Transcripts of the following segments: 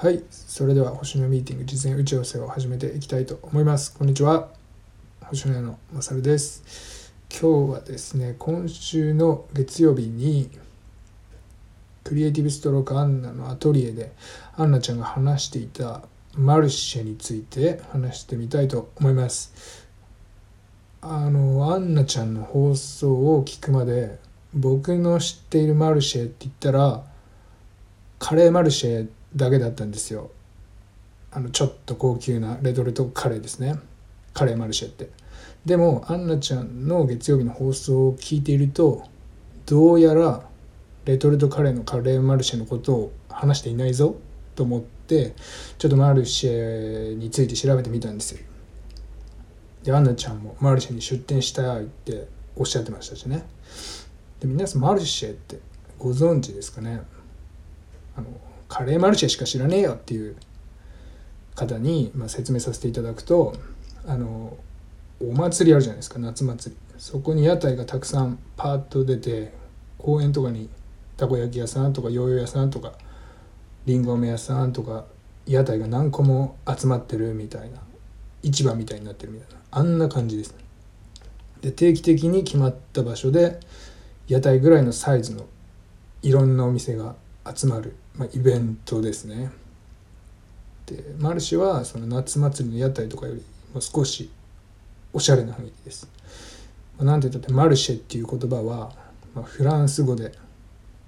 はいそれでは星のミーティング事前打ち合わせを始めていきたいと思います。こんにちは星の家のまさるです。今日はですね今週の月曜日にクリエイティブストロークアンナのアトリエでアンナちゃんが話していたマルシェについて話してみたいと思います。あのアンナちゃんの放送を聞くまで僕の知っているマルシェって言ったらカレーマルシェってだけだったんですよ。あのちょっと高級なレトルトカレーですね。カレーマルシェって。でもアンナちゃんの月曜日の放送を聞いているとどうやらレトルトカレーのカレーマルシェのことを話していないぞと思ってちょっとマルシェについて調べてみたんですよ。でアンナちゃんもマルシェに出店したいっておっしゃってましたしね。で皆さんマルシェってご存知ですかね？あのカレーマルシェしか知らねえよっていう方に、まあ、説明させていただくとあのお祭りあるじゃないですか夏祭り。そこに屋台がたくさんパーッと出て公園とかにたこ焼き屋さんとかヨーヨー屋さんとかりんご飴屋さんとか屋台が何個も集まってるみたいな市場みたいになってるみたいなあんな感じですで定期的に決まった場所で屋台ぐらいのサイズのいろんなお店が集まる、まあ、イベントですね。でマルシェはその夏祭りの屋台とかよりも少しおしゃれな雰囲気です、まあ、なんて言ったってマルシェっていう言葉は、まあ、フランス語で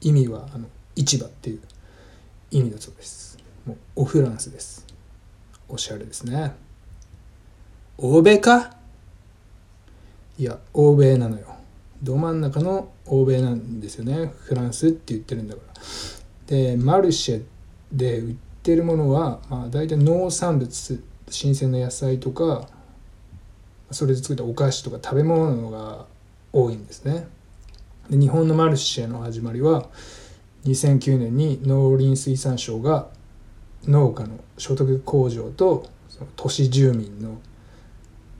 意味はあの市場っていう意味だそうです。もうオフランスです。おしゃれですね。欧米か？いや欧米なのよ。ど真ん中の欧米なんですよね。フランスって言ってるんだから。でマルシェで売ってるものは、まあ、大体農産物新鮮な野菜とかそれで作ったお菓子とか食べ物が多いんですね。で日本のマルシェの始まりは2009年に農林水産省が農家の所得向上と都市住民の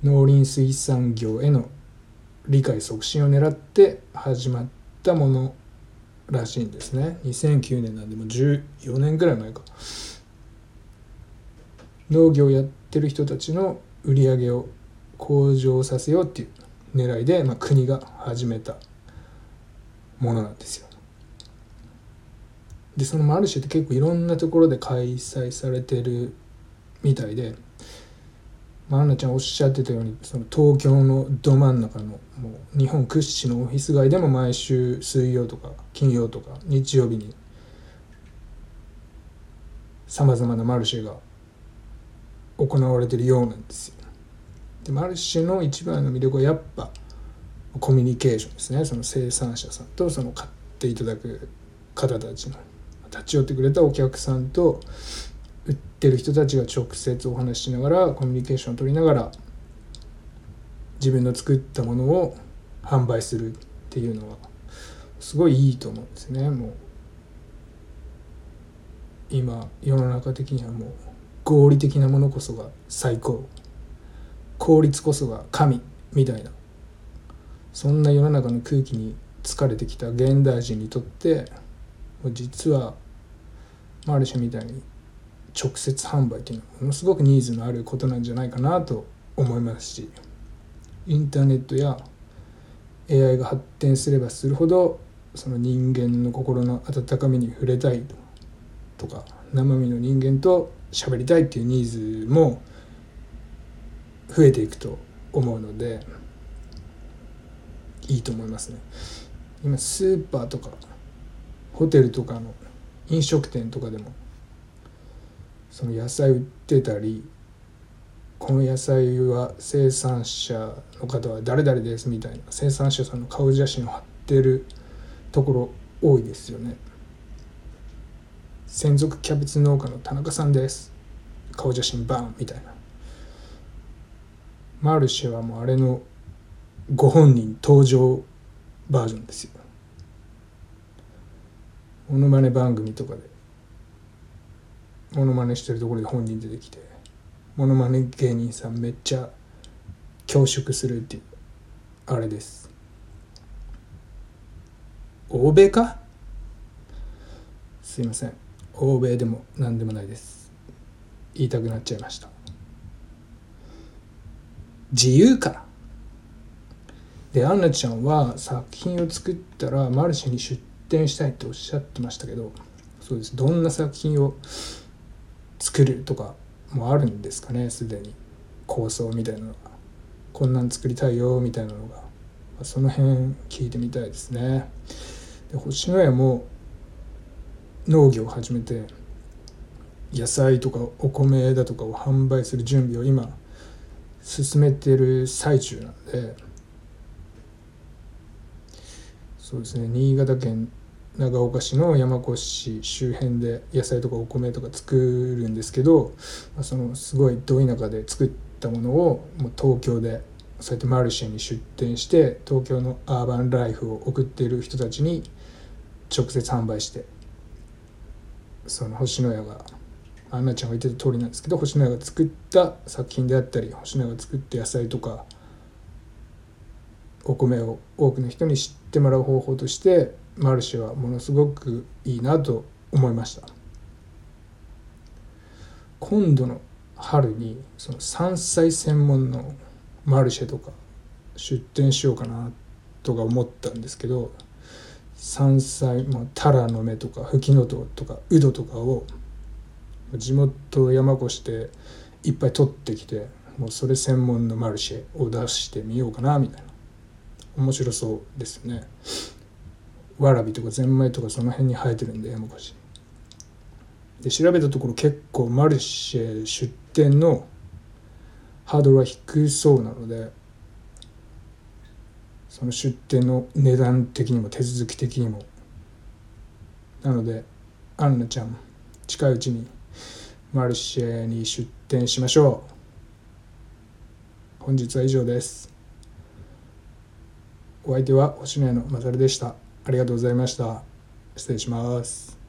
農林水産業への理解促進を狙って始まったものらしいんですね。2009年なんでも14年ぐらい前か。農業やってる人たちの売り上げを向上させようっていう狙いで、まあ、国が始めたものなんですよ。でそのマルシェって結構いろんなところで開催されてるみたいで、まあ、アンナちゃんおっしゃってたようにその東京のど真ん中のもう日本屈指のオフィス街でも毎週水曜とか金曜とか日曜日にさまざまなマルシェが行われてるようなんですよ。でマルシェの一番の魅力はやっぱコミュニケーションですねその生産者さんとその買っていただく方たちの立ち寄ってくれたお客さんと売ってる人たちが直接お話ししながらコミュニケーションを取りながら自分の作ったものを販売するっていうのはすごいいいと思うんですね。もう今世の中的にはもう合理的なものこそが最高。効率こそが神みたいな。そんな世の中の空気に疲れてきた現代人にとって実はマルシェみたいに直接販売っていうのはものすごくニーズのあることなんじゃないかなと思いますしインターネットや AI が発展すればするほどその人間の心の温かみに触れたいとか生身の人間と喋りたいっていうニーズも増えていくと思うのでいいと思いますね。今スーパーとかホテルとかの飲食店とかでもその野菜売ってたりこの野菜は生産者の方は誰々ですみたいな生産者さんの顔写真を貼ってるところ多いですよね。専属キャベツ農家の田中さんです。顔写真バンみたいな。マルシェはもうあれのご本人登場バージョンですよ。モノマネ番組とかで。モノマネしてるところで本人出てきてモノマネ芸人さんめっちゃ恐縮するっていうあれです。欧米か？すいません。欧米でも何でもないです。言いたくなっちゃいました。自由か？でアンナちゃんは作品を作ったらマルシェに出展したいっておっしゃってましたけどそうです。どんな作品を作るとかもあるんですかねすでに。構想みたいなのが。こんなん作りたいよみたいなのが。その辺聞いてみたいですね。で星のやも農業を始めて野菜とかお米だとかを販売する準備を今進めてる最中なんで。そうですね新潟県長岡市の山古市周辺で野菜とかお米とか作るんですけどそのすごいど田舎で作ったものをもう東京でそうやってマルシェに出店して東京のアーバンライフを送っている人たちに直接販売してその星のやがアンナちゃんが言ってた通りなんですけど星のやが作った作品であったり星のやが作った野菜とかお米を多くの人に知ってもらう方法としてマルシェはものすごくいいなと思いました。今度の春にその山菜専門のマルシェとか出店しようかなとか思ったんですけど山菜、まあ、タラの芽とかフキノトウとかウドとかを地元山越していっぱい取ってきてもうそれ専門のマルシェを出してみようかなみたいな。面白そうですね。わらびとかゼンマイとかその辺に生えてるんで山越で調べたところ結構マルシェ出店のハードルは低そうなのでその出店の値段的にも手続き的にも。なのでアンナちゃん近いうちにマルシェに出店しましょう。本日は以上です。お相手は星野屋のまさるでした。ありがとうございました。失礼します。